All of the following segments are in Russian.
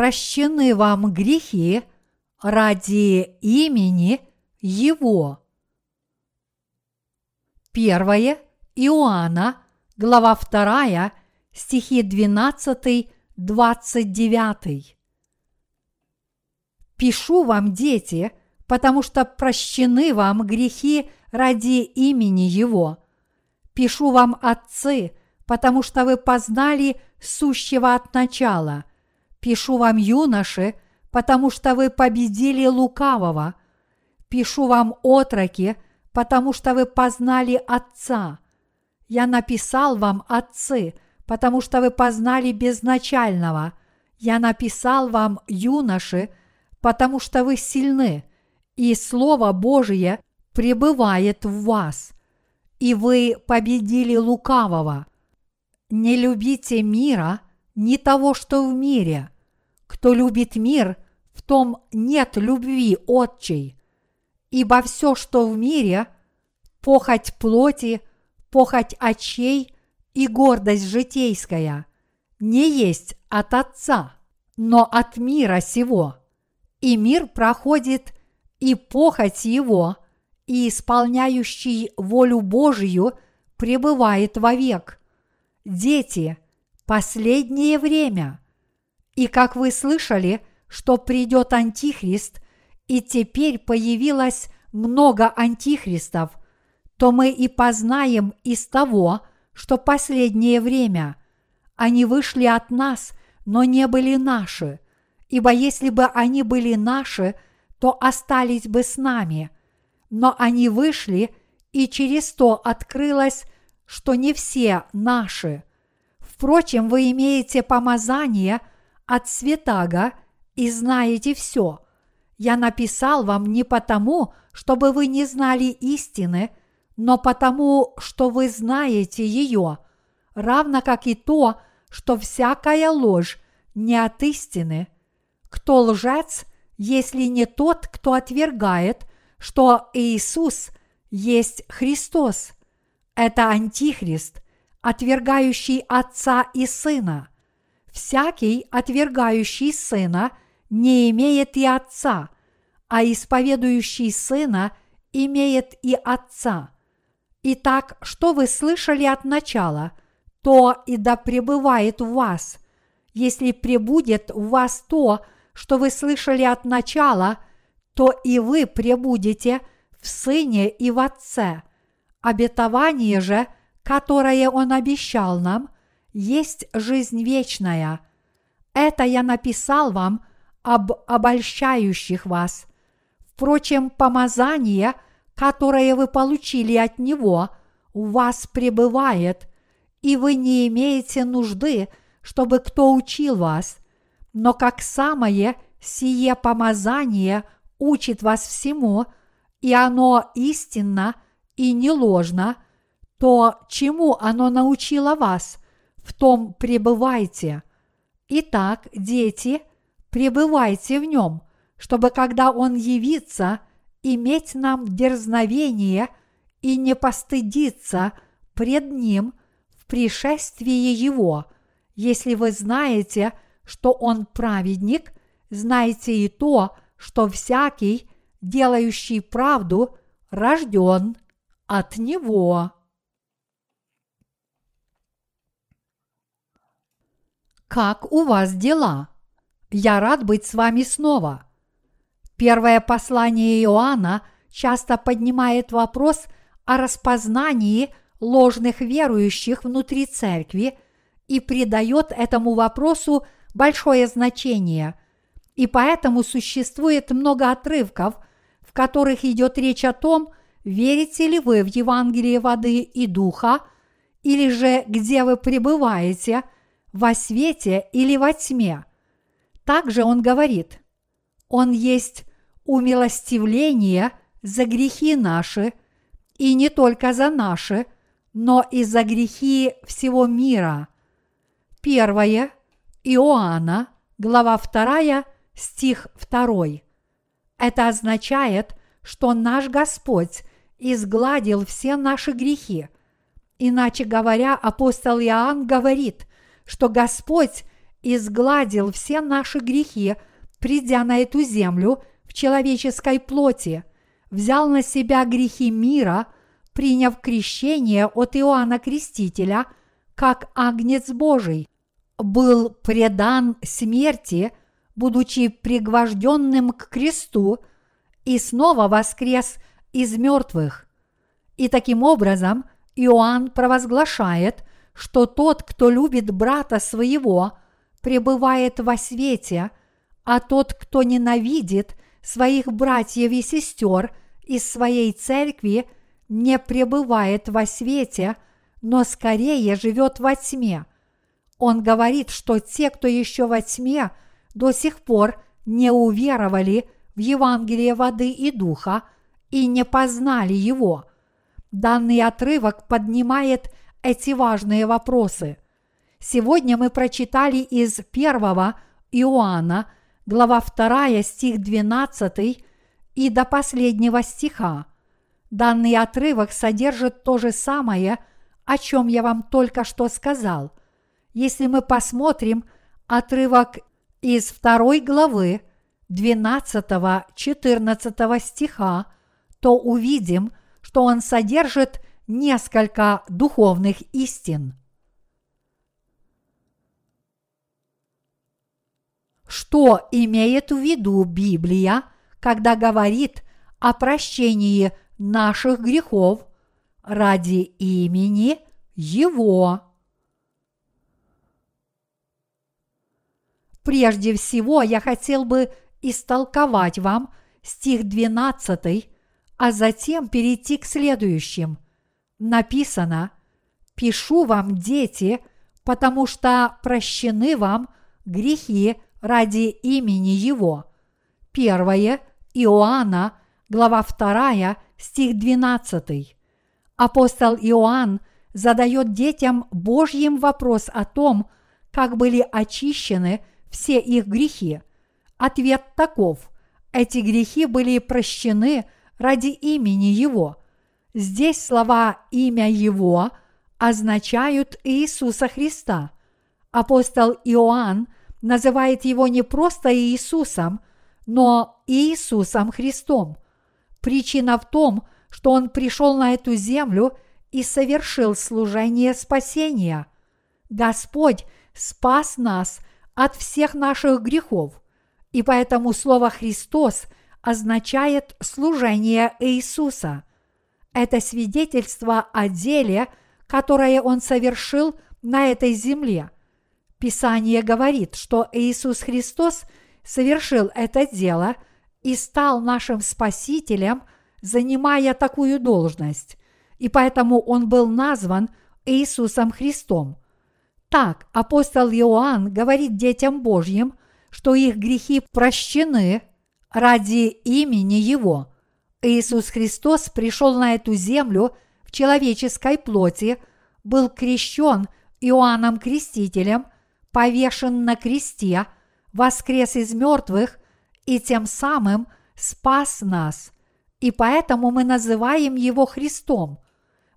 прощены вам грехи ради имени Его. Первое Иоанна, глава 2, стихи 12-29. Пишу вам, дети, потому что прощены вам грехи ради имени Его. Пишу вам, отцы, потому что вы познали сущего от начала. Пишу вам, юноши, потому что вы победили лукавого. Пишу вам, отроки, потому что вы познали Отца. Я написал вам, отцы, потому что вы познали безначального. Я написал вам, юноши, потому что вы сильны, и Слово Божие пребывает в вас, и вы победили лукавого. Не любите мира, ни того, что в мире. Кто любит мир, в том нет любви отчей. Ибо все, что в мире, похоть плоти, похоть очей и гордость житейская, не есть от Отца, но от мира сего. И мир проходит, и похоть его, и исполняющий волю Божию пребывает вовек дети, последнее время. И как вы слышали, что придет Антихрист, и теперь появилось много антихристов, то мы и познаем из того, что последнее время они вышли от нас, но не были наши, ибо если бы они были наши, то остались бы с нами. Но они вышли, и через то открылось что не все наши. Впрочем, вы имеете помазание от святаго и знаете все. Я написал вам не потому, чтобы вы не знали истины, но потому, что вы знаете ее, равно как и то, что всякая ложь не от истины. Кто лжец, если не тот, кто отвергает, что Иисус есть Христос – это антихрист, отвергающий отца и сына. Всякий, отвергающий сына, не имеет и отца, а исповедующий сына имеет и отца. Итак, что вы слышали от начала, то и да пребывает в вас. Если пребудет в вас то, что вы слышали от начала, то и вы пребудете в Сыне и в Отце – Обетование же, которое Он обещал нам, есть жизнь вечная. Это я написал вам об обольщающих вас. Впрочем, помазание, которое вы получили от Него, у вас пребывает, и вы не имеете нужды, чтобы кто учил вас. Но как самое сие помазание учит вас всему, и оно истинно – и не ложно, то чему оно научило вас, в том пребывайте. Итак, дети, пребывайте в нем, чтобы когда он явится, иметь нам дерзновение и не постыдиться пред ним в пришествии его. Если вы знаете, что он праведник, знайте и то, что всякий, делающий правду, рожден от Него. Как у вас дела? Я рад быть с вами снова. Первое послание Иоанна часто поднимает вопрос о распознании ложных верующих внутри церкви и придает этому вопросу большое значение. И поэтому существует много отрывков, в которых идет речь о том, верите ли вы в Евангелие воды и духа, или же где вы пребываете, во свете или во тьме. Также он говорит, он есть умилостивление за грехи наши, и не только за наши, но и за грехи всего мира. Первое Иоанна, глава 2, стих 2. Это означает, что наш Господь изгладил все наши грехи. Иначе говоря, апостол Иоанн говорит, что Господь изгладил все наши грехи, придя на эту землю в человеческой плоти, взял на себя грехи мира, приняв крещение от Иоанна Крестителя как агнец Божий, был предан смерти, будучи пригвожденным к кресту, и снова воскрес из мертвых. И таким образом Иоанн провозглашает, что тот, кто любит брата своего, пребывает во свете, а тот, кто ненавидит своих братьев и сестер из своей церкви, не пребывает во свете, но скорее живет во тьме. Он говорит, что те, кто еще во тьме, до сих пор не уверовали в Евангелие воды и духа и не познали его. Данный отрывок поднимает эти важные вопросы. Сегодня мы прочитали из 1 Иоанна, глава 2, стих 12 и до последнего стиха. Данный отрывок содержит то же самое, о чем я вам только что сказал. Если мы посмотрим отрывок из второй главы 12-14 стиха, то увидим, что он содержит несколько духовных истин. Что имеет в виду Библия, когда говорит о прощении наших грехов ради имени Его? Прежде всего я хотел бы истолковать вам стих 12, а затем перейти к следующим. Написано «Пишу вам, дети, потому что прощены вам грехи ради имени Его». Первое Иоанна, глава 2, стих 12. Апостол Иоанн задает детям Божьим вопрос о том, как были очищены все их грехи. Ответ таков. Эти грехи были прощены ради имени Его. Здесь слова «имя Его» означают Иисуса Христа. Апостол Иоанн называет его не просто Иисусом, но Иисусом Христом. Причина в том, что он пришел на эту землю и совершил служение спасения. Господь спас нас от всех наших грехов, и поэтому слово «Христос» означает служение Иисуса. Это свидетельство о деле, которое Он совершил на этой земле. Писание говорит, что Иисус Христос совершил это дело и стал нашим Спасителем, занимая такую должность, и поэтому Он был назван Иисусом Христом. Так апостол Иоанн говорит детям Божьим, что их грехи прощены ради имени Его. Иисус Христос пришел на эту землю в человеческой плоти, был крещен Иоанном Крестителем, повешен на кресте, воскрес из мертвых и тем самым спас нас. И поэтому мы называем Его Христом.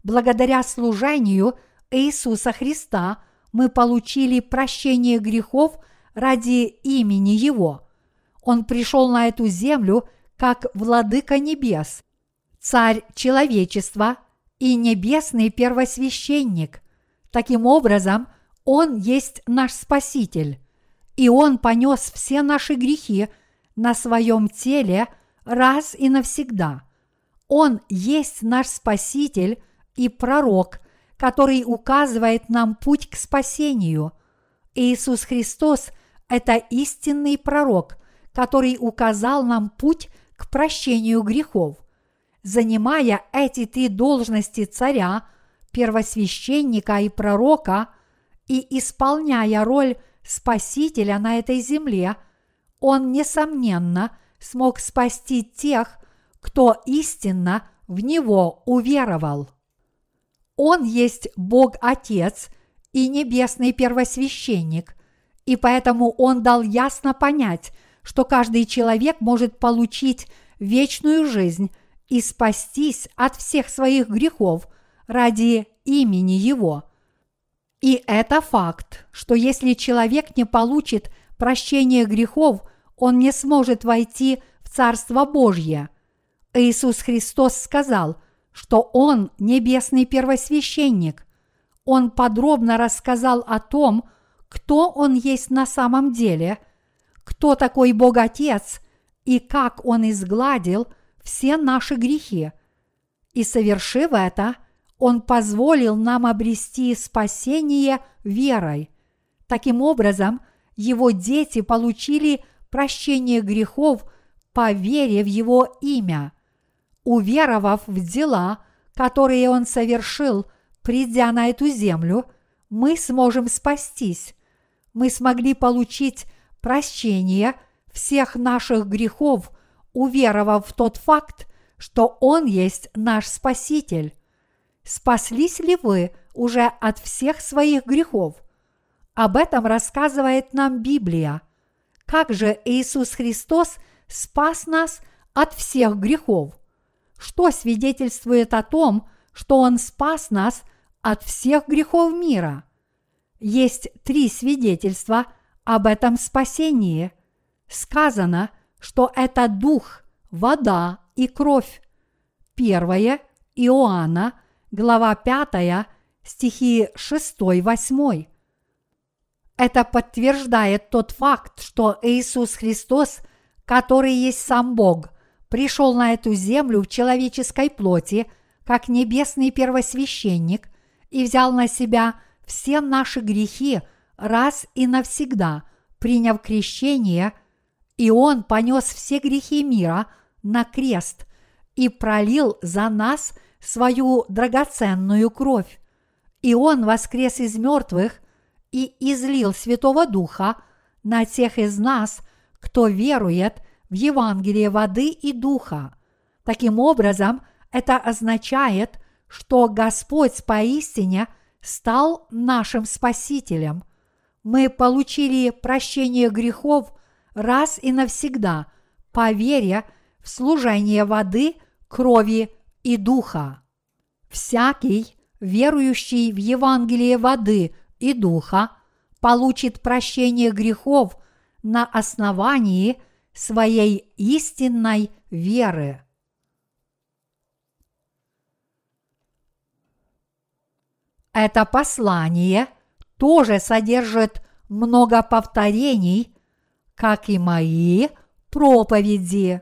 Благодаря служению Иисуса Христа – мы получили прощение грехов ради имени Его. Он пришел на эту землю как владыка небес, царь человечества и небесный первосвященник. Таким образом, Он есть наш Спаситель, и Он понес все наши грехи на своем теле раз и навсегда. Он есть наш Спаситель и пророк, который указывает нам путь к спасению. Иисус Христос – это истинный пророк, который указал нам путь к прощению грехов. Занимая эти три должности царя, первосвященника и пророка и исполняя роль Спасителя на этой земле, он, несомненно, смог спасти тех, кто истинно в него уверовал. Он есть Бог Отец и небесный первосвященник, и поэтому Он дал ясно понять, что каждый человек может получить вечную жизнь и спастись от всех своих грехов ради имени Его. И это факт, что если человек не получит прощение грехов, он не сможет войти в Царство Божье. Иисус Христос сказал, что Он небесный первосвященник. Он подробно рассказал о том, кто Он есть на самом деле, кто такой Бог Отец и как Он изгладил все наши грехи. И совершив это, Он позволил нам обрести спасение верой. Таким образом, Его дети получили прощение грехов по вере в Его имя. Уверовав в дела, которые Он совершил, придя на эту землю, мы сможем спастись. Мы смогли получить прощение всех наших грехов, уверовав в тот факт, что Он есть наш Спаситель. Спаслись ли вы уже от всех своих грехов? Об этом рассказывает нам Библия. Как же Иисус Христос спас нас от всех грехов? Что свидетельствует о том, что Он спас нас от всех грехов мира? Есть три свидетельства об этом спасении. Сказано, что это дух, вода и кровь. Первое Иоанна, глава 5, стихи 6-8. Это подтверждает тот факт, что Иисус Христос, который есть сам Бог, пришел на эту землю в человеческой плоти, как небесный первосвященник, и взял на себя все наши грехи раз и навсегда, приняв крещение, и Он понес все грехи мира на крест и пролил за нас свою драгоценную кровь. И Он воскрес из мертвых и излил Святого Духа на тех из нас, кто верует в Евангелие воды и Духа. Таким образом, это означает, что Господь поистине стал нашим Спасителем. Мы получили прощение грехов раз и навсегда, по вере в служение воды, крови и духа. Всякий, верующий в Евангелие воды и Духа получит прощение грехов на основании своей истинной веры. Это послание тоже содержит много повторений, как и мои проповеди.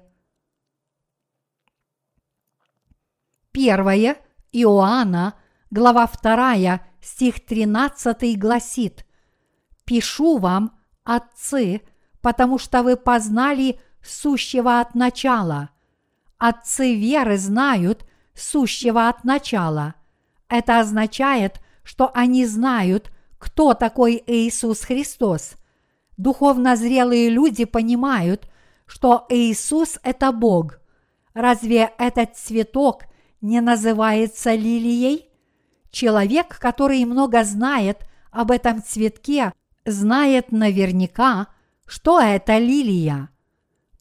Первое Иоанна, глава 2, стих 13 гласит «Пишу вам, отцы, потому что вы познали сущего от начала. Отцы веры знают сущего от начала. Это означает, что они знают, кто такой Иисус Христос. Духовно зрелые люди понимают, что Иисус – это Бог. Разве этот цветок не называется лилией? Человек, который много знает об этом цветке, знает наверняка, что это лилия.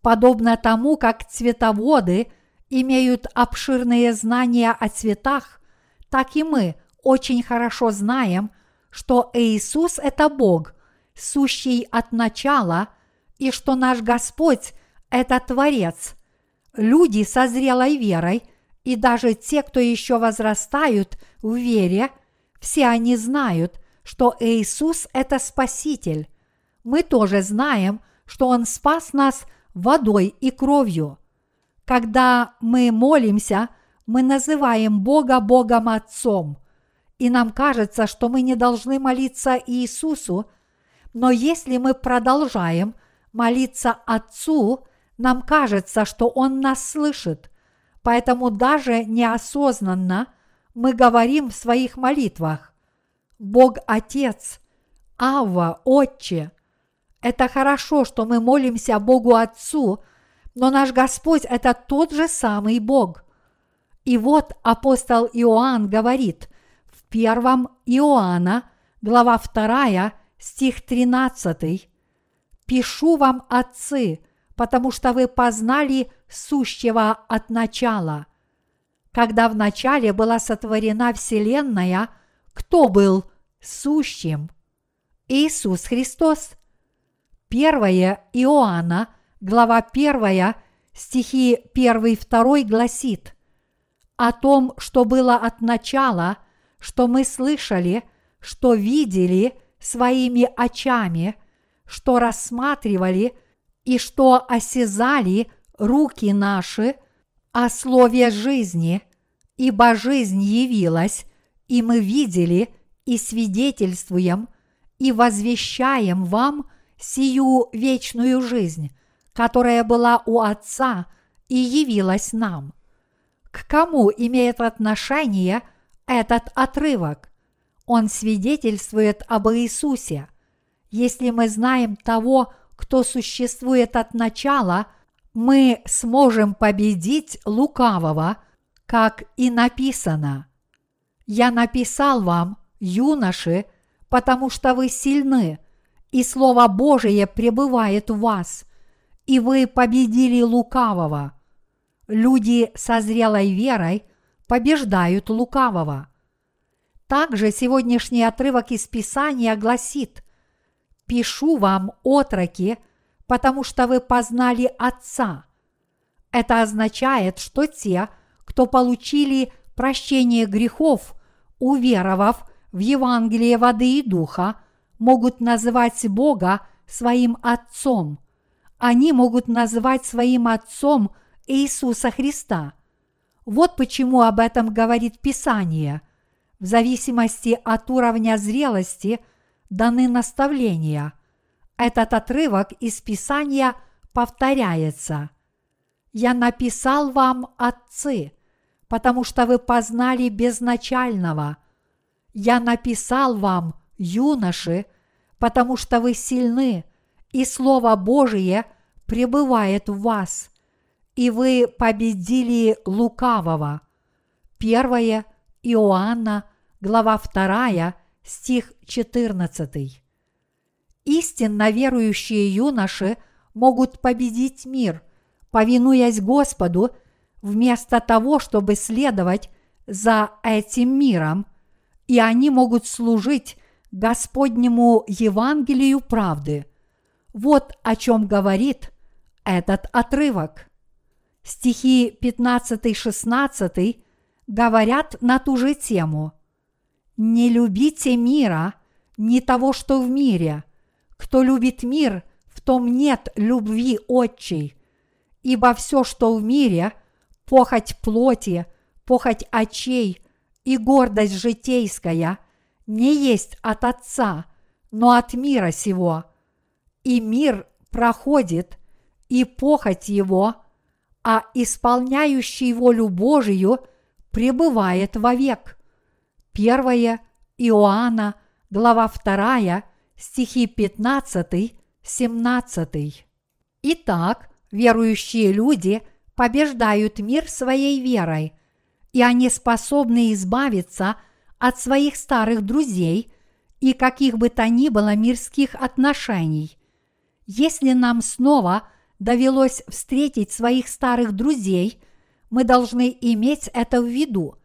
Подобно тому, как цветоводы имеют обширные знания о цветах, так и мы очень хорошо знаем, что Иисус – это Бог, сущий от начала, и что наш Господь – это Творец. Люди со зрелой верой и даже те, кто еще возрастают в вере, все они знают, что Иисус – это Спаситель. Мы тоже знаем, что Он спас нас водой и кровью. Когда мы молимся, мы называем Бога Богом Отцом, и нам кажется, что мы не должны молиться Иисусу, но если мы продолжаем молиться Отцу, нам кажется, что Он нас слышит. Поэтому даже неосознанно мы говорим в своих молитвах «Бог Отец», «Авва, Отче». Это хорошо, что мы молимся Богу Отцу, но наш Господь – это тот же самый Бог. И вот апостол Иоанн говорит в первом Иоанна, глава 2, стих 13, «Пишу вам, отцы, потому что вы познали сущего от начала. Когда в начале была сотворена Вселенная, кто был сущим. Иисус Христос. 1 Иоанна, глава 1, стихи 1-2 гласит о том, что было от начала, что мы слышали, что видели своими очами, что рассматривали и что осязали руки наши о слове жизни, ибо жизнь явилась, и мы видели и свидетельствуем и возвещаем вам сию вечную жизнь, которая была у Отца и явилась нам. К кому имеет отношение этот отрывок? Он свидетельствует об Иисусе. Если мы знаем того, кто существует от начала, мы сможем победить лукавого, как и написано. Я написал вам, юноши, потому что вы сильны, и Слово Божие пребывает в вас, и вы победили лукавого. Люди со зрелой верой побеждают лукавого. Также сегодняшний отрывок из Писания гласит «Пишу вам, отроки, потому что вы познали Отца». Это означает, что те, кто получили прощение грехов, уверовав в Евангелие воды и духа, могут называть Бога своим Отцом. Они могут называть своим Отцом Иисуса Христа. Вот почему об этом говорит Писание. В зависимости от уровня зрелости даны наставления. Этот отрывок из Писания повторяется. «Я написал вам, отцы, потому что вы познали безначального – я написал вам, юноши, потому что вы сильны, и Слово Божие пребывает в вас, и вы победили лукавого. 1 Иоанна, глава 2, стих 14. Истинно верующие юноши могут победить мир, повинуясь Господу, вместо того, чтобы следовать за этим миром – и они могут служить Господнему Евангелию правды. Вот о чем говорит этот отрывок. Стихи 15-16 говорят на ту же тему. «Не любите мира, не того, что в мире. Кто любит мир, в том нет любви отчей. Ибо все, что в мире, похоть плоти, похоть очей – и гордость житейская не есть от Отца, но от мира сего. И мир проходит, и похоть его, а исполняющий волю Божию пребывает вовек. 1 Иоанна, глава 2, стихи 15-17. Итак, верующие люди побеждают мир своей верой – и они способны избавиться от своих старых друзей и каких бы то ни было мирских отношений. Если нам снова довелось встретить своих старых друзей, мы должны иметь это в виду.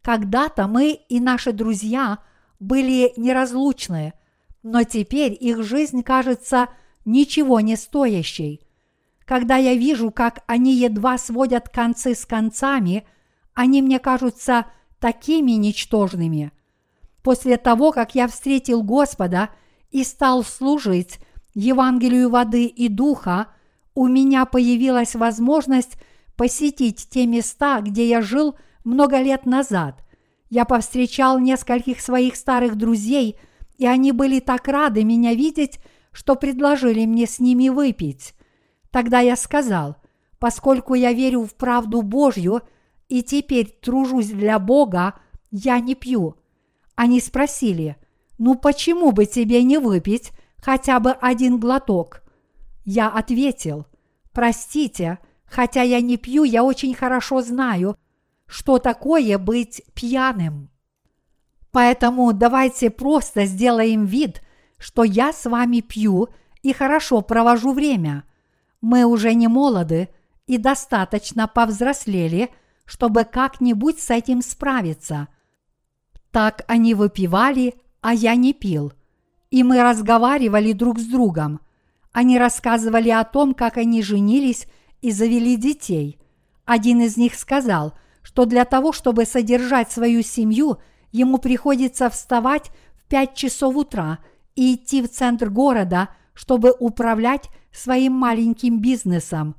Когда-то мы и наши друзья были неразлучны, но теперь их жизнь кажется ничего не стоящей. Когда я вижу, как они едва сводят концы с концами – они мне кажутся такими ничтожными. После того, как я встретил Господа и стал служить Евангелию воды и духа, у меня появилась возможность посетить те места, где я жил много лет назад. Я повстречал нескольких своих старых друзей, и они были так рады меня видеть, что предложили мне с ними выпить. Тогда я сказал, поскольку я верю в правду Божью – и теперь тружусь для Бога, я не пью. Они спросили, ну почему бы тебе не выпить хотя бы один глоток? Я ответил, простите, хотя я не пью, я очень хорошо знаю, что такое быть пьяным. Поэтому давайте просто сделаем вид, что я с вами пью и хорошо провожу время. Мы уже не молоды и достаточно повзрослели – чтобы как-нибудь с этим справиться. Так они выпивали, а я не пил. И мы разговаривали друг с другом. Они рассказывали о том, как они женились и завели детей. Один из них сказал, что для того, чтобы содержать свою семью, ему приходится вставать в 5 часов утра и идти в центр города, чтобы управлять своим маленьким бизнесом.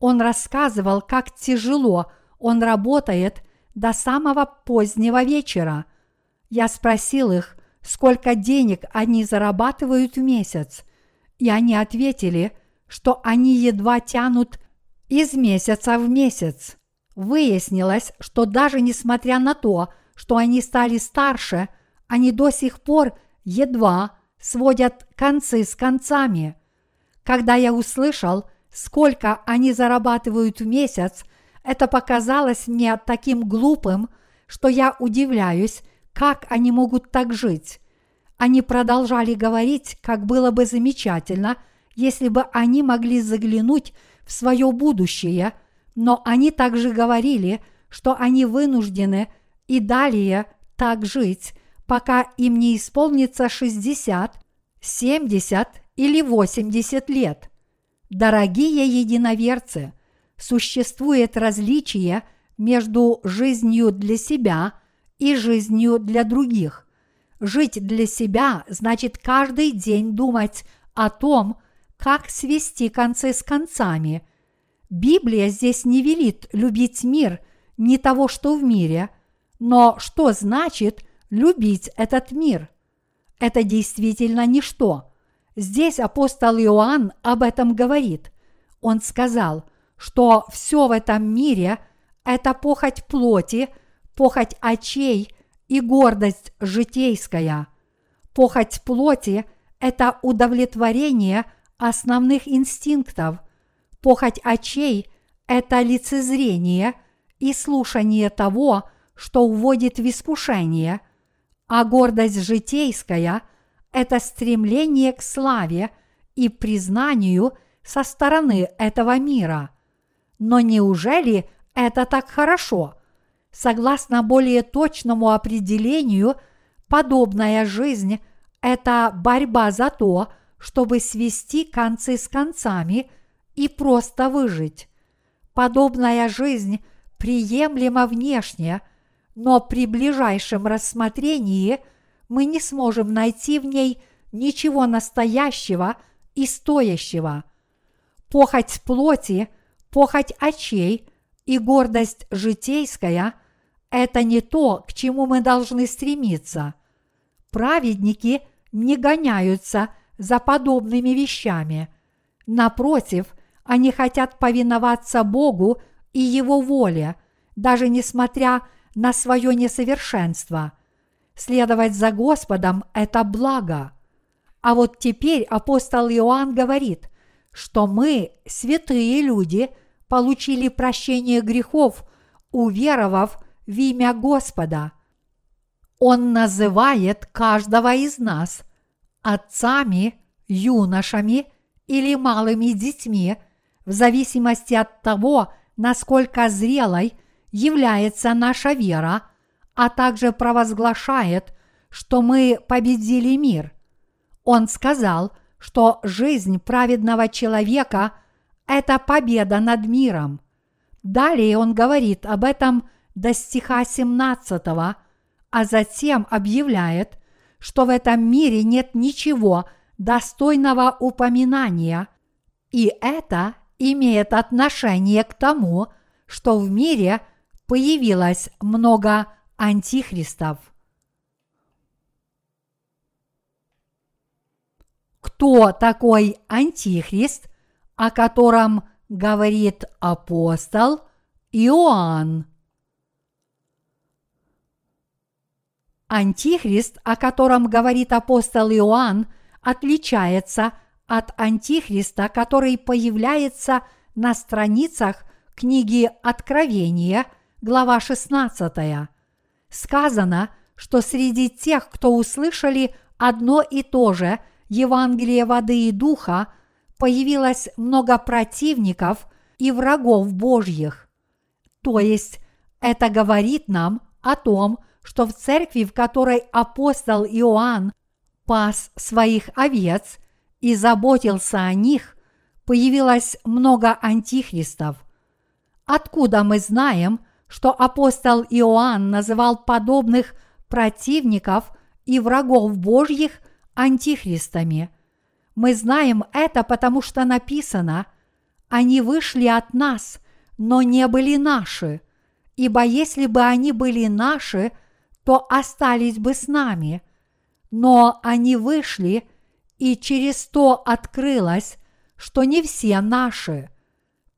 Он рассказывал, как тяжело он работает до самого позднего вечера. Я спросил их, сколько денег они зарабатывают в месяц, и они ответили, что они едва тянут из месяца в месяц. Выяснилось, что даже несмотря на то, что они стали старше, они до сих пор едва сводят концы с концами. Когда я услышал, сколько они зарабатывают в месяц, это показалось мне таким глупым, что я удивляюсь, как они могут так жить. Они продолжали говорить, как было бы замечательно, если бы они могли заглянуть в свое будущее, но они также говорили, что они вынуждены и далее так жить, пока им не исполнится 60, 70 или 80 лет. Дорогие единоверцы, существует различие между жизнью для себя и жизнью для других. Жить для себя значит каждый день думать о том, как свести концы с концами. Библия здесь не велит любить мир, не того, что в мире, но что значит любить этот мир? Это действительно ничто. Здесь апостол Иоанн об этом говорит. Он сказал, что все в этом мире – это похоть плоти, похоть очей и гордость житейская. Похоть плоти – это удовлетворение – основных инстинктов. Похоть очей – это лицезрение и слушание того, что уводит в искушение, а гордость житейская – это стремление к славе и признанию со стороны этого мира. Но неужели это так хорошо? Согласно более точному определению, подобная жизнь – это борьба за то, чтобы свести концы с концами и просто выжить. Подобная жизнь приемлема внешне, но при ближайшем рассмотрении мы не сможем найти в ней ничего настоящего и стоящего. Похоть плоти, похоть очей и гордость житейская – это не то, к чему мы должны стремиться. Праведники не гоняются – за подобными вещами. Напротив, они хотят повиноваться Богу и Его воле, даже несмотря на свое несовершенство. Следовать за Господом – это благо. А вот теперь апостол Иоанн говорит, что мы, святые люди, получили прощение грехов, уверовав в имя Господа. Он называет каждого из нас – отцами, юношами или малыми детьми, в зависимости от того, насколько зрелой является наша вера, а также провозглашает, что мы победили мир. Он сказал, что жизнь праведного человека – это победа над миром. Далее он говорит об этом до стиха 17, а затем объявляет, что в этом мире нет ничего достойного упоминания, и это имеет отношение к тому, что в мире появилось много антихристов. Кто такой антихрист, о котором говорит апостол Иоанн? Антихрист, о котором говорит апостол Иоанн, отличается от Антихриста, который появляется на страницах книги Откровения, глава 16. Сказано, что среди тех, кто услышали одно и то же Евангелие воды и духа, появилось много противников и врагов Божьих. То есть это говорит нам о том, что в церкви, в которой апостол Иоанн пас своих овец и заботился о них, появилось много антихристов. Откуда мы знаем, что апостол Иоанн называл подобных противников и врагов Божьих антихристами? Мы знаем это, потому что написано «Они вышли от нас, но не были наши, ибо если бы они были наши, то остались бы с нами. Но они вышли, и через то открылось, что не все наши.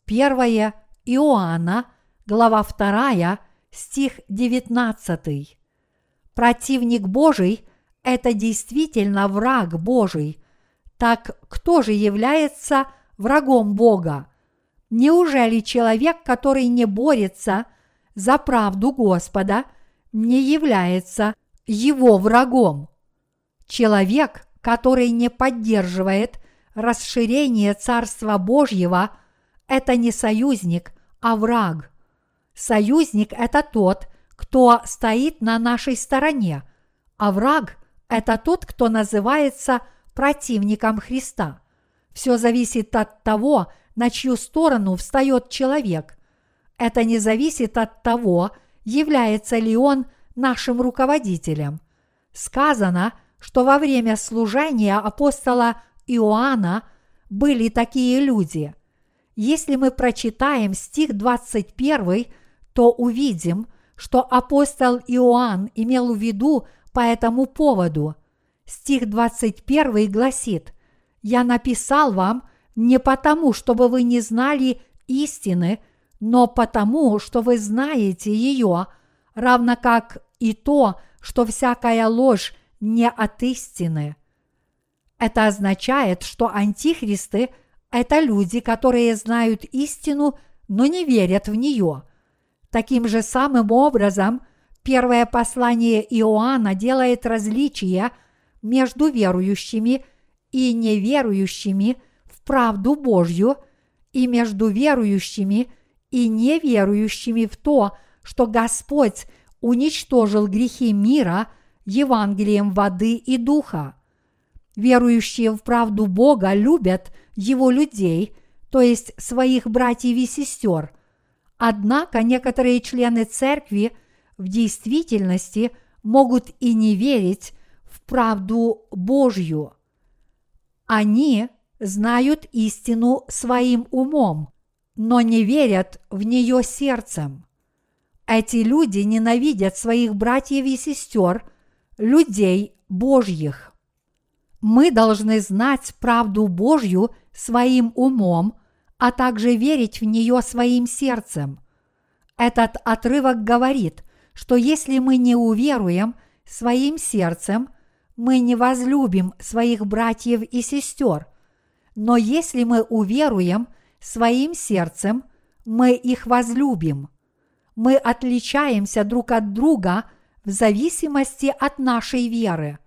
Первое Иоанна, глава 2, стих 19. Противник Божий – это действительно враг Божий. Так кто же является врагом Бога? Неужели человек, который не борется за правду Господа, не является его врагом? Человек, который не поддерживает расширение Царства Божьего, это не союзник, а враг. Союзник – это тот, кто стоит на нашей стороне, а враг – это тот, кто называется противником Христа. Все зависит от того, на чью сторону встает человек. Это не зависит от того, является ли он нашим руководителем. Сказано, что во время служения апостола Иоанна были такие люди. Если мы прочитаем стих 21, то увидим, что апостол Иоанн имел в виду по этому поводу. Стих 21 гласит, «Я написал вам – не потому, чтобы вы не знали истины, но потому, что вы знаете ее, равно как и то, что всякая ложь не от истины. Это означает, что антихристы – это люди, которые знают истину, но не верят в нее. Таким же самым образом первое послание Иоанна делает различие между верующими и неверующими – правду Божью и между верующими и неверующими в то, что Господь уничтожил грехи мира Евангелием воды и духа. Верующие в правду Бога любят Его людей, то есть своих братьев и сестер. Однако некоторые члены церкви в действительности могут и не верить в правду Божью. Они знают истину своим умом, но не верят в нее сердцем. Эти люди ненавидят своих братьев и сестер, людей Божьих. Мы должны знать правду Божью своим умом, а также верить в нее своим сердцем. Этот отрывок говорит, что если мы не уверуем своим сердцем, мы не возлюбим своих братьев и сестер – но если мы уверуем своим сердцем, мы их возлюбим. Мы отличаемся друг от друга в зависимости от нашей веры.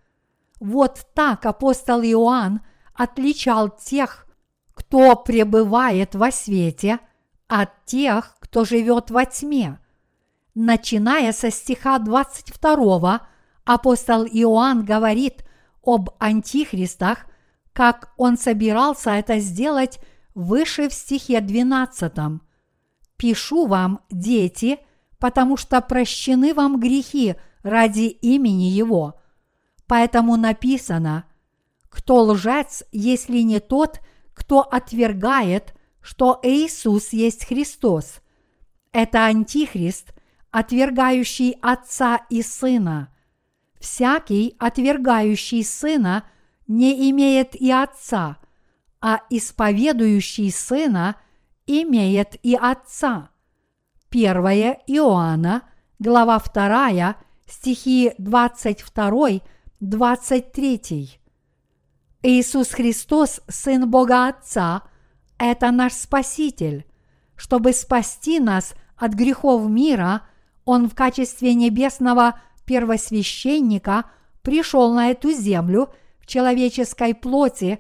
Вот так апостол Иоанн отличал тех, кто пребывает во свете, от тех, кто живет во тьме. Начиная со стиха 22, апостол Иоанн говорит об антихристах – как он собирался это сделать выше в стихе 12. «Пишу вам, дети, потому что прощены вам грехи ради имени Его». Поэтому написано, кто лжец, если не тот, кто отвергает, что Иисус есть Христос. Это антихрист, отвергающий Отца и Сына. Всякий, отвергающий Сына – не имеет и отца, а исповедующий сына имеет и отца. 1 Иоанна, глава 2, стихи 22-23. Иисус Христос, Сын Бога Отца, это наш Спаситель. Чтобы спасти нас от грехов мира, Он в качестве небесного первосвященника пришел на эту землю – человеческой плоти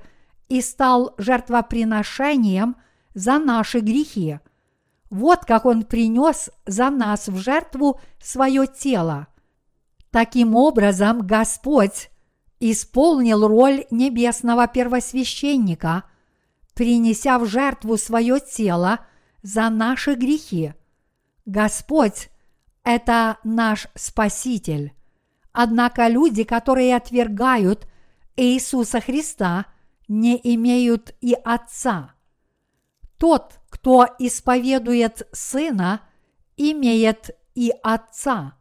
и стал жертвоприношением за наши грехи. Вот как Он принес за нас в жертву свое тело. Таким образом, Господь исполнил роль небесного первосвященника, принеся в жертву свое тело за наши грехи. Господь – это наш Спаситель. Однако люди, которые отвергают Иисуса Христа, не имеют и Отца. Тот, кто исповедует Сына, имеет и Отца.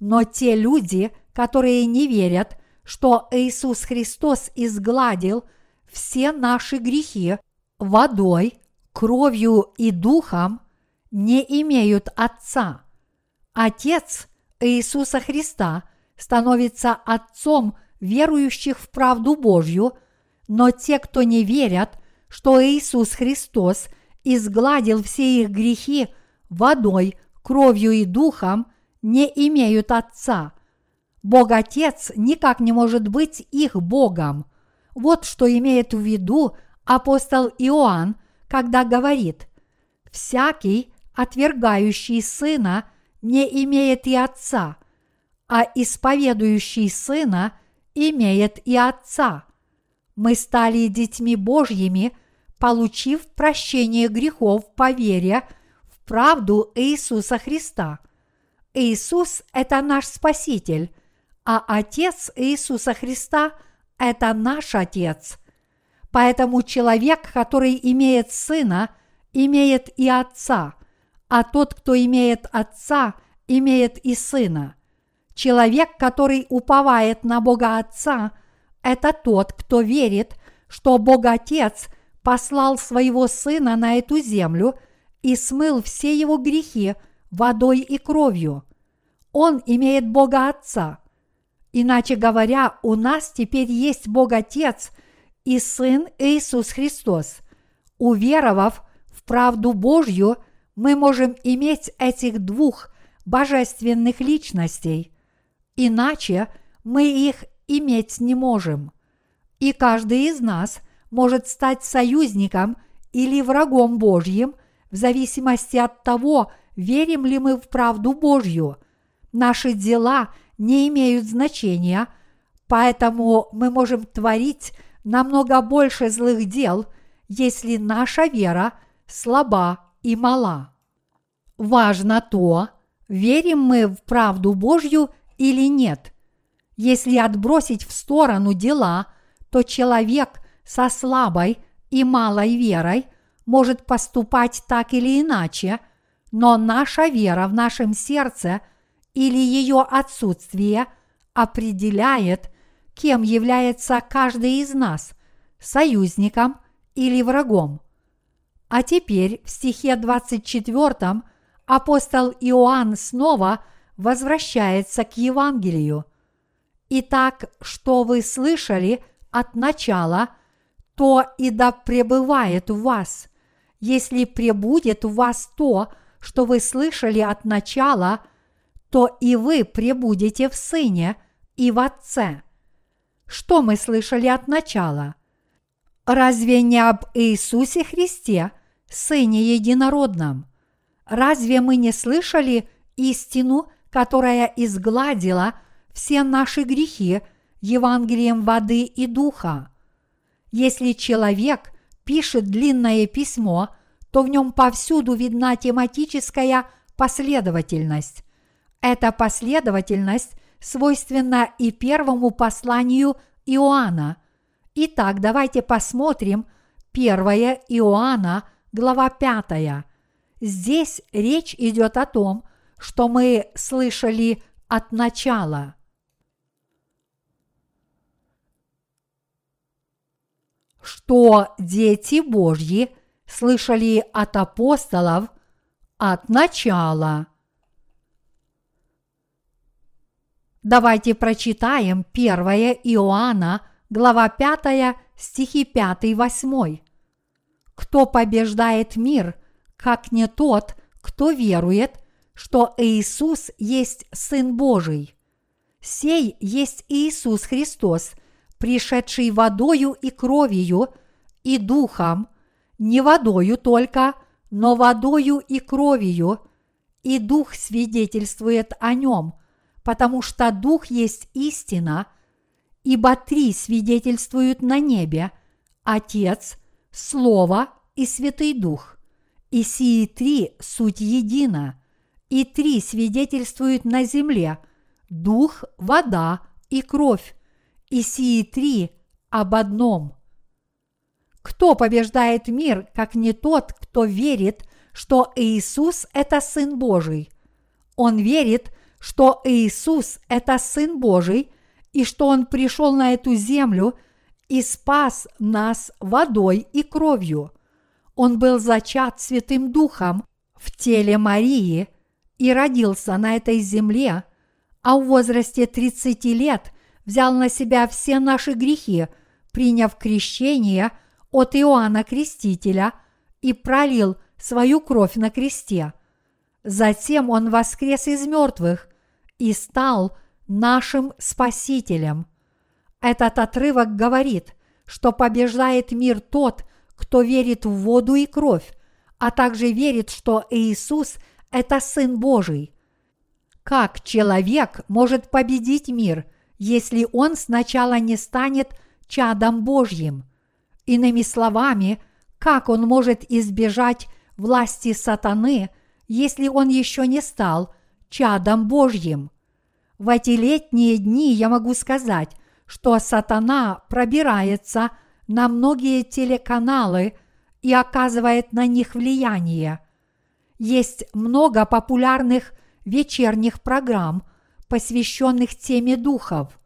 Но те люди, которые не верят, что Иисус Христос изгладил все наши грехи водой, кровью и духом, не имеют Отца. Отец Иисуса Христа становится Отцом верующих в правду Божью, но те, кто не верят, что Иисус Христос изгладил все их грехи водой, кровью и духом, не имеют Отца. Бог Отец никак не может быть их Богом. Вот что имеет в виду апостол Иоанн, когда говорит «Всякий, отвергающий Сына, не имеет и Отца, а исповедующий Сына имеет и Отца. Мы стали детьми Божьими, получив прощение грехов по вере в правду Иисуса Христа. Иисус – это наш Спаситель, а Отец Иисуса Христа – это наш Отец. Поэтому человек, который имеет Сына, имеет и Отца, а тот, кто имеет Отца, имеет и Сына – Человек, который уповает на Бога Отца, это тот, кто верит, что Бог Отец послал своего Сына на эту землю и смыл все его грехи водой и кровью. Он имеет Бога Отца. Иначе говоря, у нас теперь есть Бог Отец и Сын Иисус Христос. Уверовав в правду Божью, мы можем иметь этих двух божественных личностей – Иначе мы их иметь не можем. И каждый из нас может стать союзником или врагом Божьим в зависимости от того, верим ли мы в правду Божью. Наши дела не имеют значения, поэтому мы можем творить намного больше злых дел, если наша вера слаба и мала. Важно то, верим мы в правду Божью или нет. Если отбросить в сторону дела, то человек со слабой и малой верой может поступать так или иначе, но наша вера в нашем сердце или ее отсутствие определяет, кем является каждый из нас – союзником или врагом. А теперь в стихе 24 апостол Иоанн снова – возвращается к Евангелию. Итак, что вы слышали от начала, то и да пребывает в вас. Если пребудет в вас то, что вы слышали от начала, то и вы пребудете в Сыне и в Отце. Что мы слышали от начала? Разве не об Иисусе Христе, Сыне Единородном? Разве мы не слышали истину которая изгладила все наши грехи Евангелием воды и духа. Если человек пишет длинное письмо, то в нем повсюду видна тематическая последовательность. Эта последовательность свойственна и первому посланию Иоанна. Итак, давайте посмотрим 1 Иоанна, глава 5. Здесь речь идет о том, что мы слышали от начала. Что дети Божьи слышали от апостолов от начала. Давайте прочитаем 1 Иоанна, глава 5, стихи 5-8. Кто побеждает мир, как не тот, кто верует, что Иисус есть Сын Божий. Сей есть Иисус Христос, пришедший водою и кровью и духом, не водою только, но водою и кровью, и дух свидетельствует о нем, потому что Дух есть истина, ибо три свидетельствуют на небе – Отец, Слово и Святый Дух. И сии три суть едина, и три свидетельствуют на земле – Дух, вода и кровь, и сии три об одном. Кто побеждает мир, как не тот, кто верит, что Иисус – это Сын Божий? Он верит, что Иисус – это Сын Божий, и что Он пришел на эту землю и спас нас водой и кровью. Он был зачат Святым Духом в теле Марии и родился на этой земле, а в возрасте 30 лет взял на себя все наши грехи, приняв крещение от Иоанна Крестителя и пролил свою кровь на кресте. Затем он воскрес из мертвых и стал нашим Спасителем. Этот отрывок говорит, что побеждает мир тот, кто верит в воду и кровь, а также верит, что Иисус – это Сын Божий. Как человек может победить мир, если он сначала не станет чадом Божьим? Иными словами, как он может избежать власти сатаны, если он еще не стал чадом Божьим? В эти летние дни я могу сказать, что сатана пробирается на многие телеканалы и оказывает на них влияние. Есть много популярных вечерних программ, посвященных теме духов.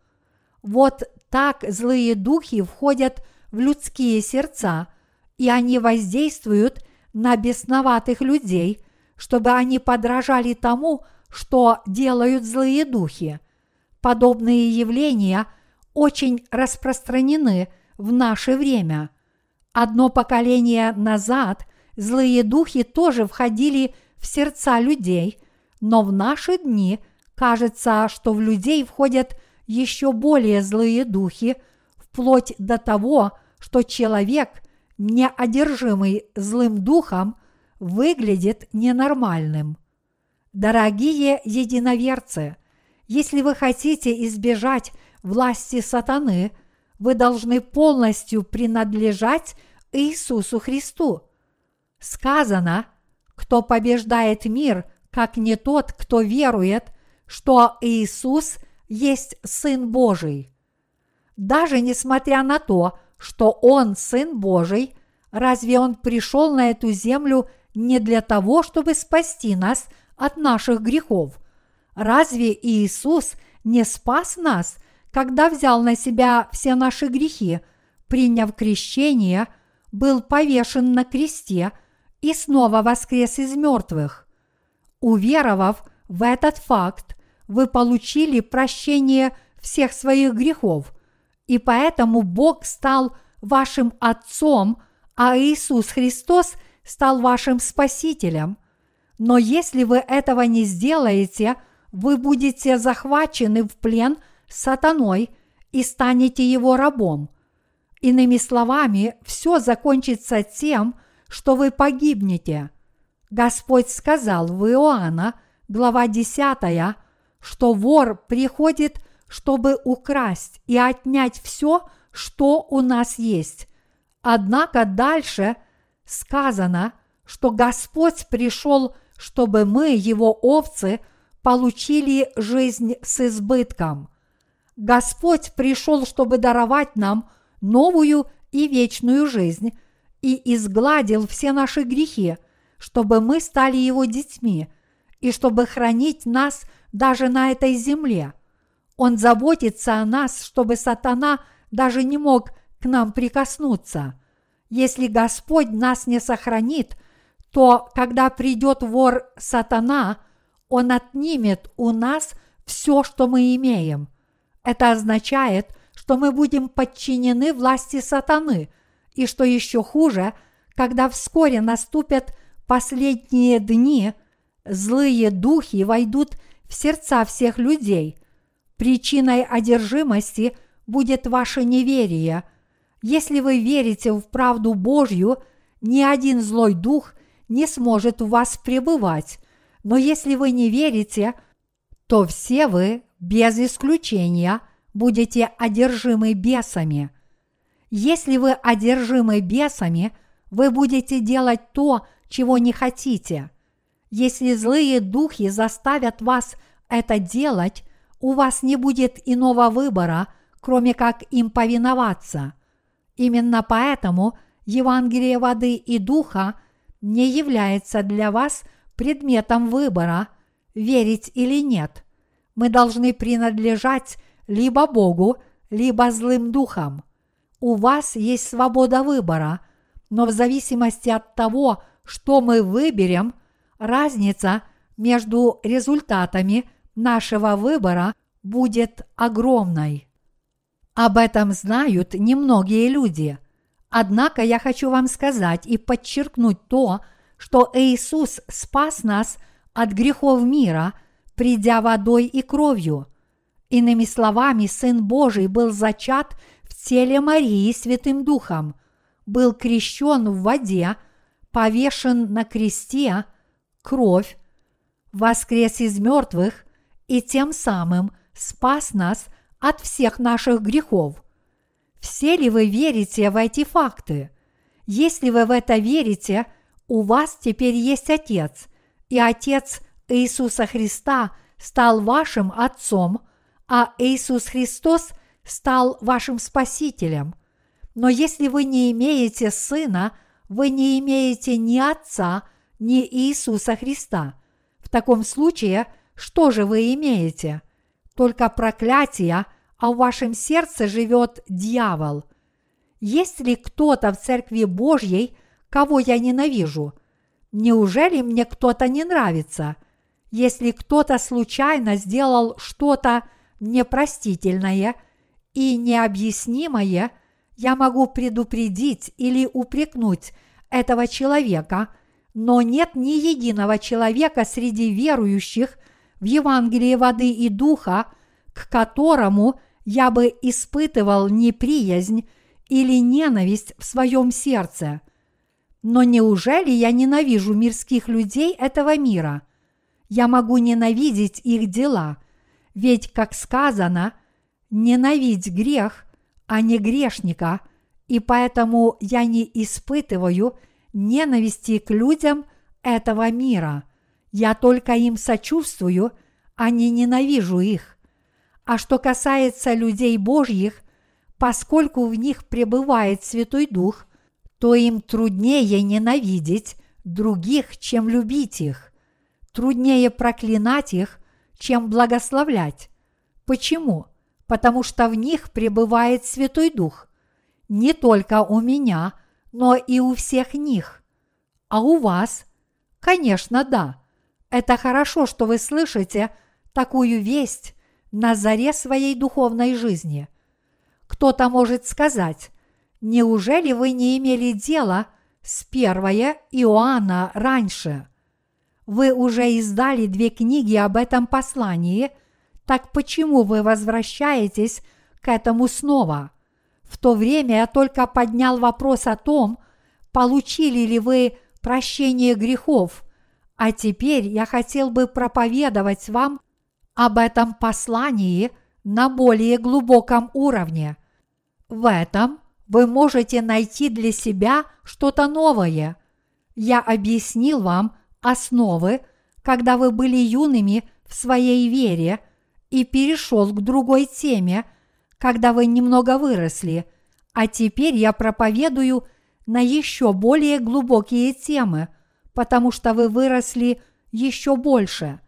Вот так злые духи входят в людские сердца, и они воздействуют на бесноватых людей, чтобы они подражали тому, что делают злые духи. Подобные явления очень распространены в наше время. Одно поколение назад злые духи тоже входили в сердца людей, но в наши дни кажется, что в людей входят еще более злые духи, вплоть до того, что человек, неодержимый злым духом, выглядит ненормальным. Дорогие единоверцы, если вы хотите избежать власти сатаны, вы должны полностью принадлежать Иисусу Христу. Сказано, кто побеждает мир, как не тот, кто верует, что Иисус есть Сын Божий. Даже несмотря на то, что Он Сын Божий, разве Он пришел на эту землю не для того, чтобы спасти нас от наших грехов? Разве Иисус не спас нас, когда взял на себя все наши грехи, приняв крещение, был повешен на кресте и снова воскрес из мертвых? Уверовав в этот факт, вы получили прощение всех своих грехов, и поэтому Бог стал вашим Отцом, а Иисус Христос стал вашим Спасителем. Но если вы этого не сделаете, вы будете захвачены в плен сатаной и станете его рабом. Иными словами, все закончится тем, что вы погибнете. Господь сказал в Иоанна, глава 10, что вор приходит, чтобы украсть и отнять все, что у нас есть. Однако дальше сказано, что Господь пришел, чтобы мы, его овцы, получили жизнь с избытком. Господь пришел, чтобы даровать нам новую и вечную жизнь и изгладил все наши грехи, чтобы мы стали Его детьми и чтобы хранить нас даже на этой земле. Он заботится о нас, чтобы сатана даже не мог к нам прикоснуться. Если Господь нас не сохранит, то когда придет вор сатана, он отнимет у нас все, что мы имеем. Это означает, что мы будем подчинены власти сатаны, и что еще хуже, когда вскоре наступят последние дни, злые духи войдут в сердца всех людей. Причиной одержимости будет ваше неверие. Если вы верите в правду Божью, ни один злой дух не сможет у вас пребывать. Но если вы не верите, то все вы, без исключения, будете одержимы бесами. Если вы одержимы бесами, вы будете делать то, чего не хотите. Если злые духи заставят вас это делать, у вас не будет иного выбора, кроме как им повиноваться. Именно поэтому Евангелие воды и духа не является для вас предметом выбора, верить или нет. Мы должны принадлежать либо Богу, либо злым духам. У вас есть свобода выбора, но в зависимости от того, что мы выберем, разница между результатами нашего выбора будет огромной. Об этом знают немногие люди. Однако я хочу вам сказать и подчеркнуть то, что Иисус спас нас от грехов мира, придя водой и кровью. Иными словами, Сын Божий был зачат в теле Марии Святым Духом, был крещен в воде, повешен на кресте, кровь, воскрес из мертвых и тем самым спас нас от всех наших грехов. Все ли вы верите в эти факты? Если вы в это верите, у вас теперь есть Отец, и Отец Иисуса Христа стал вашим Отцом, а Иисус Христос стал вашим Спасителем. Но если вы не имеете Сына, вы не имеете ни Отца, ни Иисуса Христа. В таком случае, что же вы имеете? Только проклятие, а в вашем сердце живет дьявол. Есть ли кто-то в Церкви Божьей, кого я ненавижу? Неужели мне кто-то не нравится? Если кто-то случайно сделал что-то непростительное и необъяснимое – я могу предупредить или упрекнуть этого человека, но нет ни единого человека среди верующих в Евангелие воды и духа, к которому я бы испытывал неприязнь или ненависть в своем сердце. Но неужели я ненавижу мирских людей этого мира? Я могу ненавидеть их дела, ведь, как сказано, ненавидь грех, а не грешника, и поэтому я не испытываю ненависти к людям этого мира. Я только им сочувствую, а не ненавижу их. А что касается людей Божьих, поскольку в них пребывает Святой Дух, то им труднее ненавидеть других, чем любить их. Труднее проклинать их, чем благословлять. Почему? потому что в них пребывает Святой Дух. Не только у меня, но и у всех них. А у вас? Конечно, да. Это хорошо, что вы слышите такую весть на заре своей духовной жизни. Кто-то может сказать, неужели вы не имели дела с первое Иоанна раньше? Вы уже издали две книги об этом послании – так почему вы возвращаетесь к этому снова? В то время я только поднял вопрос о том, получили ли вы прощение грехов, а теперь я хотел бы проповедовать вам об этом послании на более глубоком уровне. В этом вы можете найти для себя что-то новое. Я объяснил вам основы, когда вы были юными в своей вере – и перешел к другой теме, когда вы немного выросли, а теперь я проповедую на еще более глубокие темы, потому что вы выросли еще больше.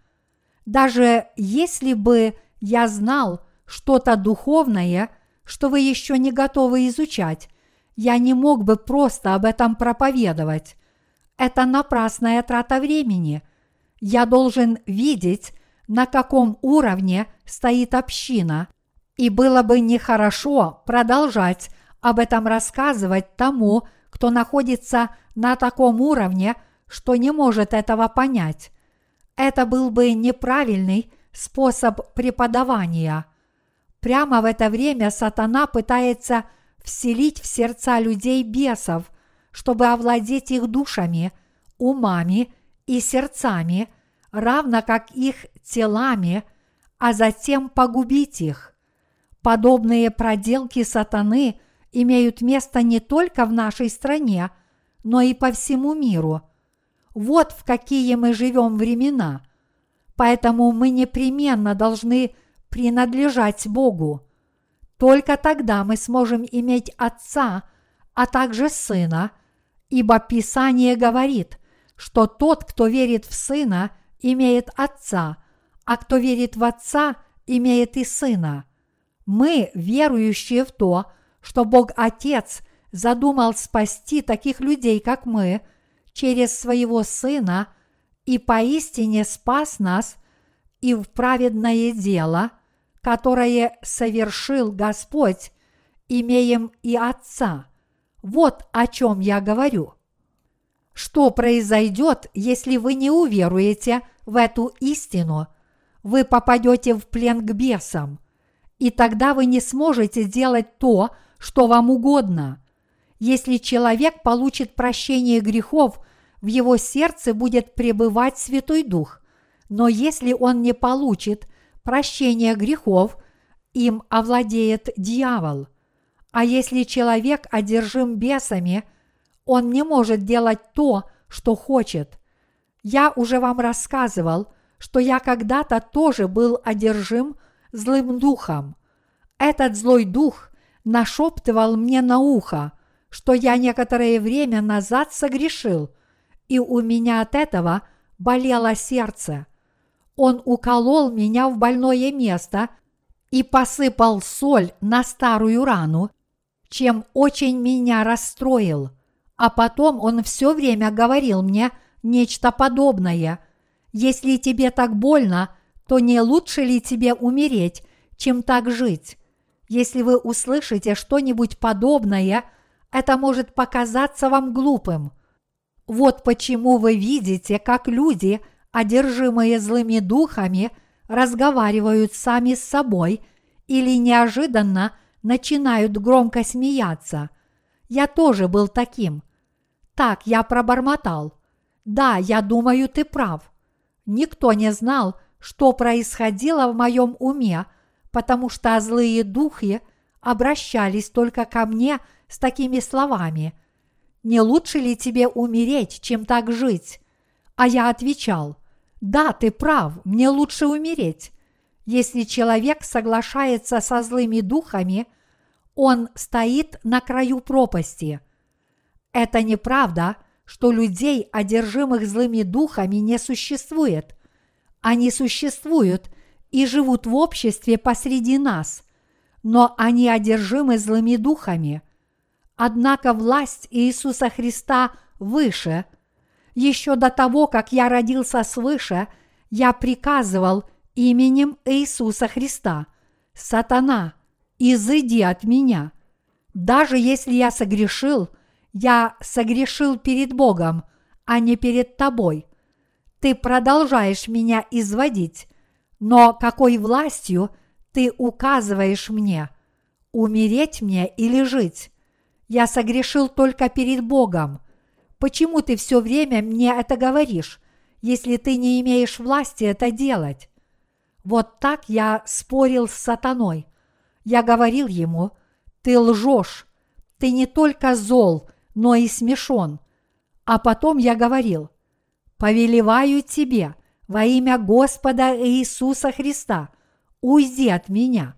Даже если бы я знал что-то духовное, что вы еще не готовы изучать, я не мог бы просто об этом проповедовать. Это напрасная трата времени. Я должен видеть, на каком уровне стоит община, и было бы нехорошо продолжать об этом рассказывать тому, кто находится на таком уровне, что не может этого понять. Это был бы неправильный способ преподавания. Прямо в это время сатана пытается вселить в сердца людей бесов, чтобы овладеть их душами, умами и сердцами – равно как их телами, а затем погубить их. Подобные проделки сатаны имеют место не только в нашей стране, но и по всему миру. Вот в какие мы живем времена. Поэтому мы непременно должны принадлежать Богу. Только тогда мы сможем иметь Отца, а также Сына, ибо Писание говорит, что тот, кто верит в Сына, имеет Отца, а кто верит в Отца, имеет и Сына. Мы, верующие в то, что Бог Отец задумал спасти таких людей, как мы, через своего Сына и поистине спас нас и в праведное дело, которое совершил Господь, имеем и Отца. Вот о чем я говорю. Что произойдет, если вы не уверуете в эту истину? Вы попадете в плен к бесам, и тогда вы не сможете делать то, что вам угодно. Если человек получит прощение грехов, в его сердце будет пребывать Святой Дух. Но если он не получит прощения грехов, им овладеет дьявол. А если человек одержим бесами, он не может делать то, что хочет. Я уже вам рассказывал, что я когда-то тоже был одержим злым духом. Этот злой дух нашептывал мне на ухо, что я некоторое время назад согрешил, и у меня от этого болело сердце. Он уколол меня в больное место и посыпал соль на старую рану, чем очень меня расстроил. А потом он все время говорил мне нечто подобное. Если тебе так больно, то не лучше ли тебе умереть, чем так жить? Если вы услышите что-нибудь подобное, это может показаться вам глупым. Вот почему вы видите, как люди, одержимые злыми духами, разговаривают сами с собой или неожиданно начинают громко смеяться. Я тоже был таким. Так я пробормотал. Да, я думаю, ты прав. Никто не знал, что происходило в моем уме – потому что злые духи обращались только ко мне с такими словами «Не лучше ли тебе умереть, чем так жить?» А я отвечал «Да, ты прав, мне лучше умереть». Если человек соглашается со злыми духами, он стоит на краю пропасти. Это неправда, что людей, одержимых злыми духами, не существует. Они существуют – и живут в обществе посреди нас, но они одержимы злыми духами. Однако власть Иисуса Христа выше. Еще до того, как я родился свыше, я приказывал именем Иисуса Христа, «Сатана, изыди от меня». Даже если я согрешил, я согрешил перед Богом, а не перед тобой. Ты продолжаешь меня изводить, но какой властью ты указываешь мне, умереть мне или жить? Я согрешил только перед Богом. Почему ты все время мне это говоришь, если ты не имеешь власти это делать? Вот так я спорил с сатаной. Я говорил ему, ты лжешь, ты не только зол, но и смешон. А потом я говорил, повелеваю тебе, во имя Господа Иисуса Христа, уйди от меня.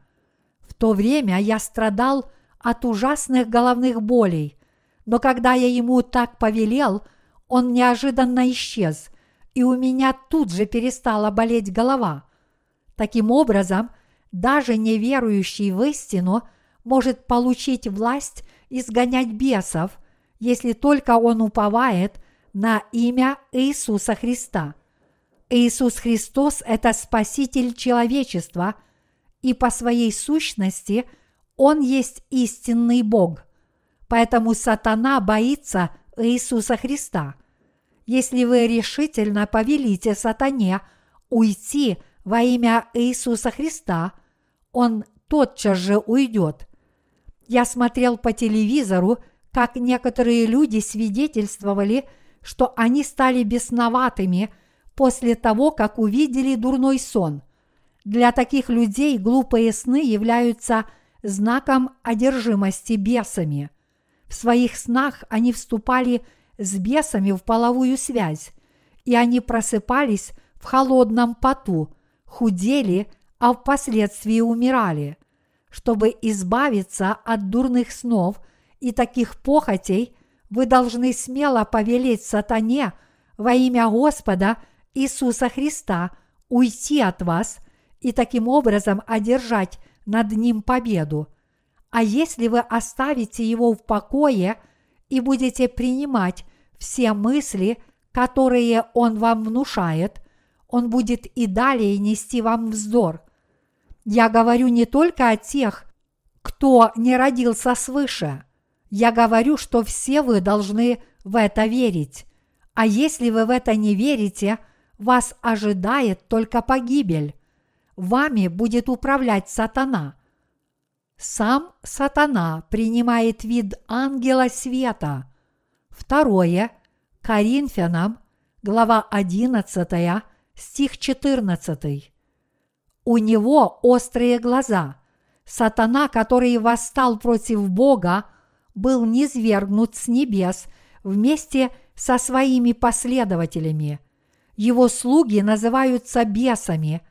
В то время я страдал от ужасных головных болей, но когда я ему так повелел, он неожиданно исчез, и у меня тут же перестала болеть голова. Таким образом, даже неверующий в истину может получить власть изгонять бесов, если только он уповает на имя Иисуса Христа – Иисус Христос – это Спаситель человечества, и по своей сущности Он есть истинный Бог. Поэтому сатана боится Иисуса Христа. Если вы решительно повелите сатане уйти во имя Иисуса Христа, он тотчас же уйдет. Я смотрел по телевизору, как некоторые люди свидетельствовали, что они стали бесноватыми – после того, как увидели дурной сон. Для таких людей глупые сны являются знаком одержимости бесами. В своих снах они вступали с бесами в половую связь, и они просыпались в холодном поту, худели, а впоследствии умирали. Чтобы избавиться от дурных снов и таких похотей, вы должны смело повелеть сатане во имя Господа Иисуса Христа уйти от вас и таким образом одержать над ним победу. А если вы оставите его в покое и будете принимать все мысли, которые он вам внушает, он будет и далее нести вам вздор. Я говорю не только о тех, кто не родился свыше. Я говорю, что все вы должны в это верить. А если вы в это не верите, вас ожидает только погибель. Вами будет управлять сатана. Сам сатана принимает вид ангела света. Второе. Коринфянам, глава 11, стих 14. У него острые глаза. Сатана, который восстал против Бога, был низвергнут с небес вместе со своими последователями. Его слуги называются бесами.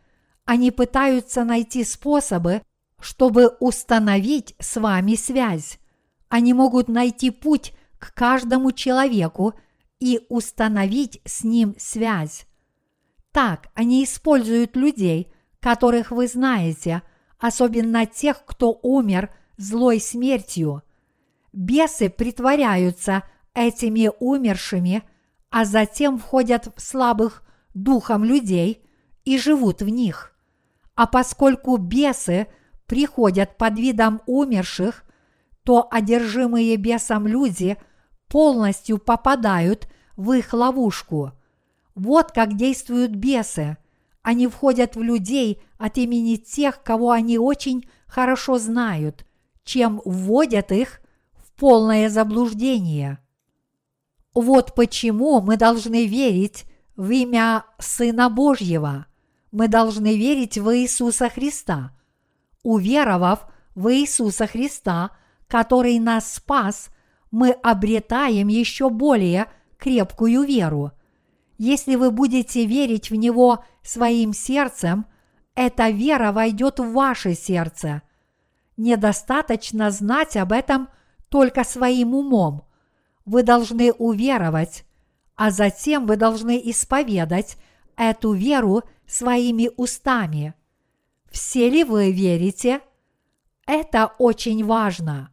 Они пытаются найти способы, чтобы установить с вами связь. Они могут найти путь к каждому человеку и установить с ним связь. Так они используют людей, которых вы знаете, особенно тех, кто умер злой смертью. Бесы притворяются этими умершими, а затем входят в слабых духом людей и живут в них. А поскольку бесы приходят под видом умерших, то одержимые бесом люди полностью попадают в их ловушку – вот как действуют бесы. Они входят в людей от имени тех, кого они очень хорошо знают, чем вводят их полное заблуждение. Вот почему мы должны верить в имя Сына Божьего. Мы должны верить в Иисуса Христа. Уверовав в Иисуса Христа, который нас спас, мы обретаем еще более крепкую веру – если вы будете верить в Него своим сердцем, эта вера войдет в ваше сердце. Недостаточно знать об этом только своим умом. Вы должны уверовать, а затем вы должны исповедать эту веру своими устами. Все ли вы верите? Это очень важно.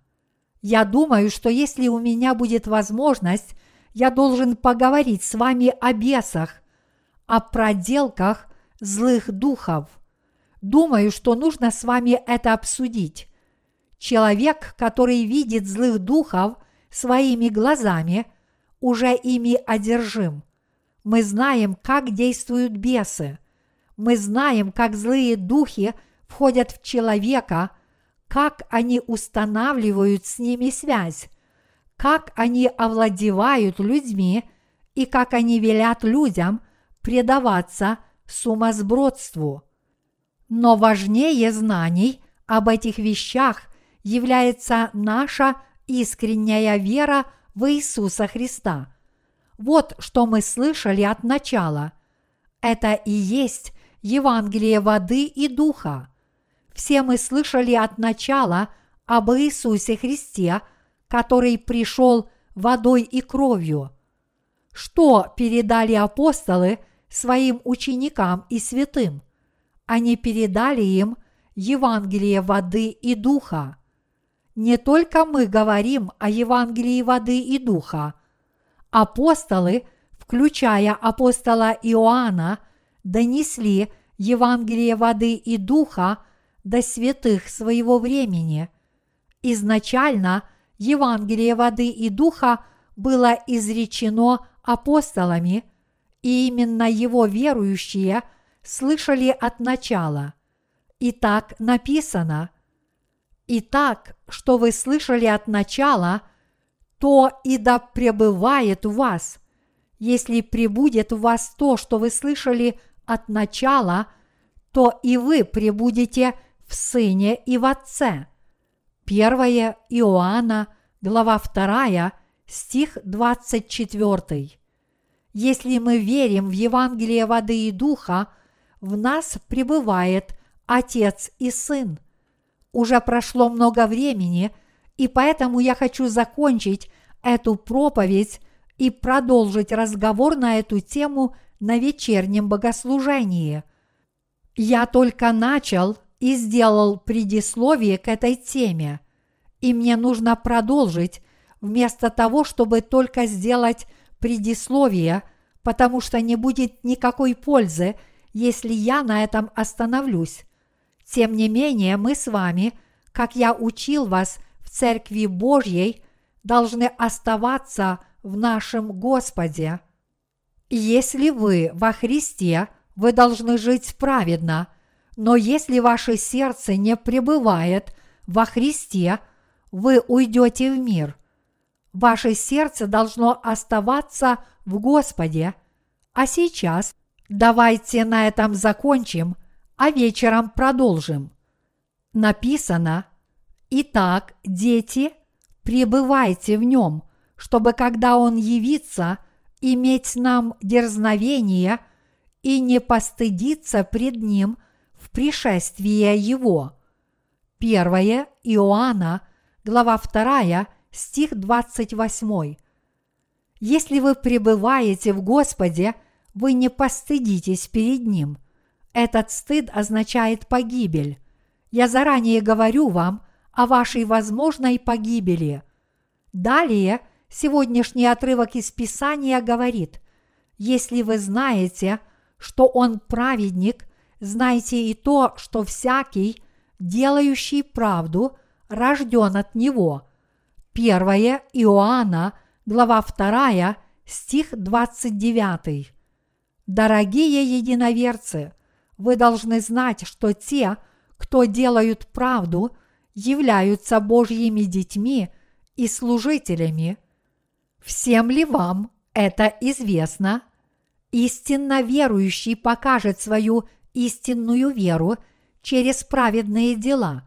Я думаю, что если у меня будет возможность я должен поговорить с вами о бесах, о проделках злых духов. Думаю, что нужно с вами это обсудить. Человек, который видит злых духов своими глазами, уже ими одержим. Мы знаем, как действуют бесы. Мы знаем, как злые духи входят в человека, как они устанавливают с ними связь как они овладевают людьми и как они велят людям предаваться сумасбродству. Но важнее знаний об этих вещах является наша искренняя вера в Иисуса Христа. Вот что мы слышали от начала. Это и есть Евангелие воды и духа. Все мы слышали от начала об Иисусе Христе – который пришел водой и кровью. Что передали апостолы своим ученикам и святым? Они передали им Евангелие воды и духа. Не только мы говорим о Евангелии воды и духа. Апостолы, включая апостола Иоанна, донесли Евангелие воды и духа до святых своего времени. Изначально – Евангелие воды и духа было изречено апостолами, и именно его верующие слышали от начала. И так написано. Итак, что вы слышали от начала, то и да пребывает в вас. Если пребудет в вас то, что вы слышали от начала, то и вы пребудете в Сыне и в Отце. 1 Иоанна, глава 2, стих 24. Если мы верим в Евангелие воды и духа, в нас пребывает Отец и Сын. Уже прошло много времени, и поэтому я хочу закончить эту проповедь и продолжить разговор на эту тему на вечернем богослужении. Я только начал и сделал предисловие к этой теме, и мне нужно продолжить вместо того, чтобы только сделать предисловие, потому что не будет никакой пользы, если я на этом остановлюсь. Тем не менее, мы с вами, как я учил вас в Церкви Божьей, должны оставаться в нашем Господе. Если вы во Христе, вы должны жить праведно, но если ваше сердце не пребывает во Христе, вы уйдете в мир. Ваше сердце должно оставаться в Господе. А сейчас давайте на этом закончим, а вечером продолжим. Написано, «Итак, дети, пребывайте в нем, чтобы, когда он явится, иметь нам дерзновение и не постыдиться пред ним в пришествие его». 1 Иоанна, глава 2, стих 28. Если вы пребываете в Господе, вы не постыдитесь перед Ним. Этот стыд означает погибель. Я заранее говорю вам о вашей возможной погибели. Далее сегодняшний отрывок из Писания говорит, если вы знаете, что Он праведник, знайте и то, что всякий, делающий правду, рожден от Него – 1 Иоанна, глава 2, стих 29. Дорогие единоверцы, вы должны знать, что те, кто делают правду, являются Божьими детьми и служителями. Всем ли вам это известно? Истинно верующий покажет свою истинную веру через праведные дела.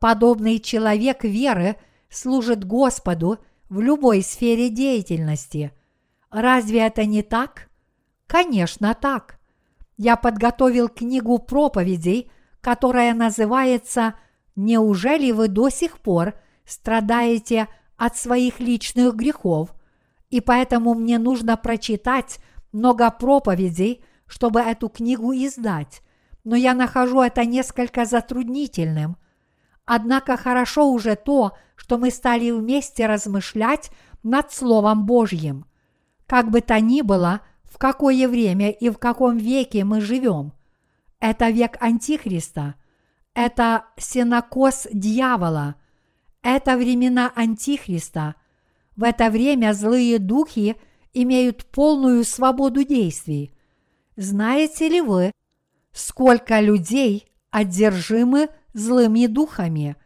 Подобный человек веры – служит Господу в любой сфере деятельности. Разве это не так? Конечно, так. Я подготовил книгу проповедей, которая называется «Неужели вы до сих пор страдаете от своих личных грехов?» И поэтому мне нужно прочитать много проповедей, чтобы эту книгу издать. Но я нахожу это несколько затруднительным. Однако хорошо уже то, что мы стали вместе размышлять над Словом Божьим. Как бы то ни было, в какое время и в каком веке мы живем. Это век Антихриста. Это сенокос дьявола. Это времена Антихриста. В это время злые духи имеют полную свободу действий. Знаете ли вы, сколько людей одержимы злыми духами.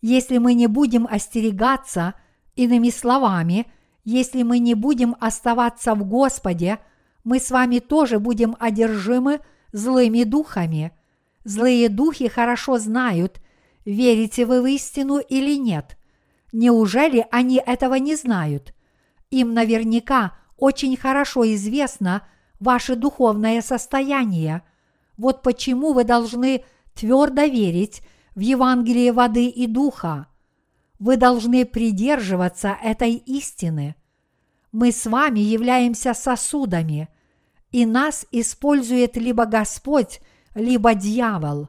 Если мы не будем остерегаться, иными словами, если мы не будем оставаться в Господе, мы с вами тоже будем одержимы злыми духами. Злые духи хорошо знают, верите вы в истину или нет. Неужели они этого не знают? Им наверняка очень хорошо известно ваше духовное состояние. Вот почему вы должны твердо верить в Евангелие воды и духа. Вы должны придерживаться этой истины. Мы с вами являемся сосудами, и нас использует либо Господь, либо дьявол.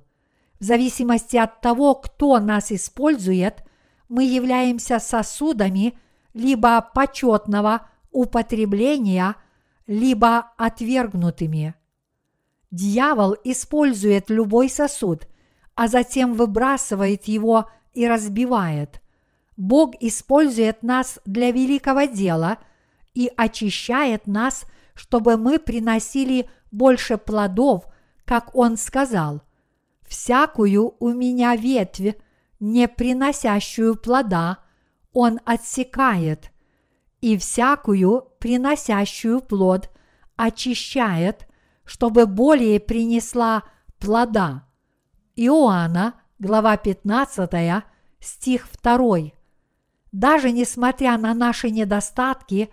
В зависимости от того, кто нас использует, мы являемся сосудами либо почетного употребления, либо отвергнутыми. Дьявол использует любой сосуд, а затем выбрасывает его и разбивает. Бог использует нас для великого дела и очищает нас, чтобы мы приносили больше плодов, как Он сказал. «Всякую у меня ветвь, не приносящую плода, Он отсекает, и всякую, приносящую плод, очищает, чтобы более принесла плода. Иоанна, глава 15, стих 2. Даже несмотря на наши недостатки,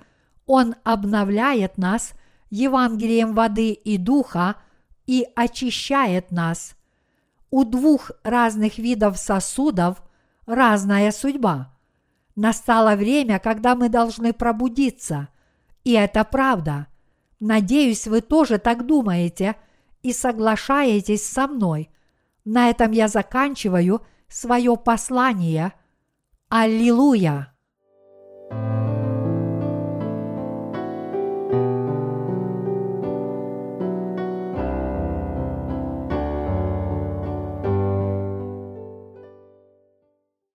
Он обновляет нас Евангелием воды и духа и очищает нас. У двух разных видов сосудов разная судьба. Настало время, когда мы должны пробудиться. И это правда. Надеюсь, вы тоже так думаете и соглашаетесь со мной. На этом я заканчиваю свое послание. Аллилуйя!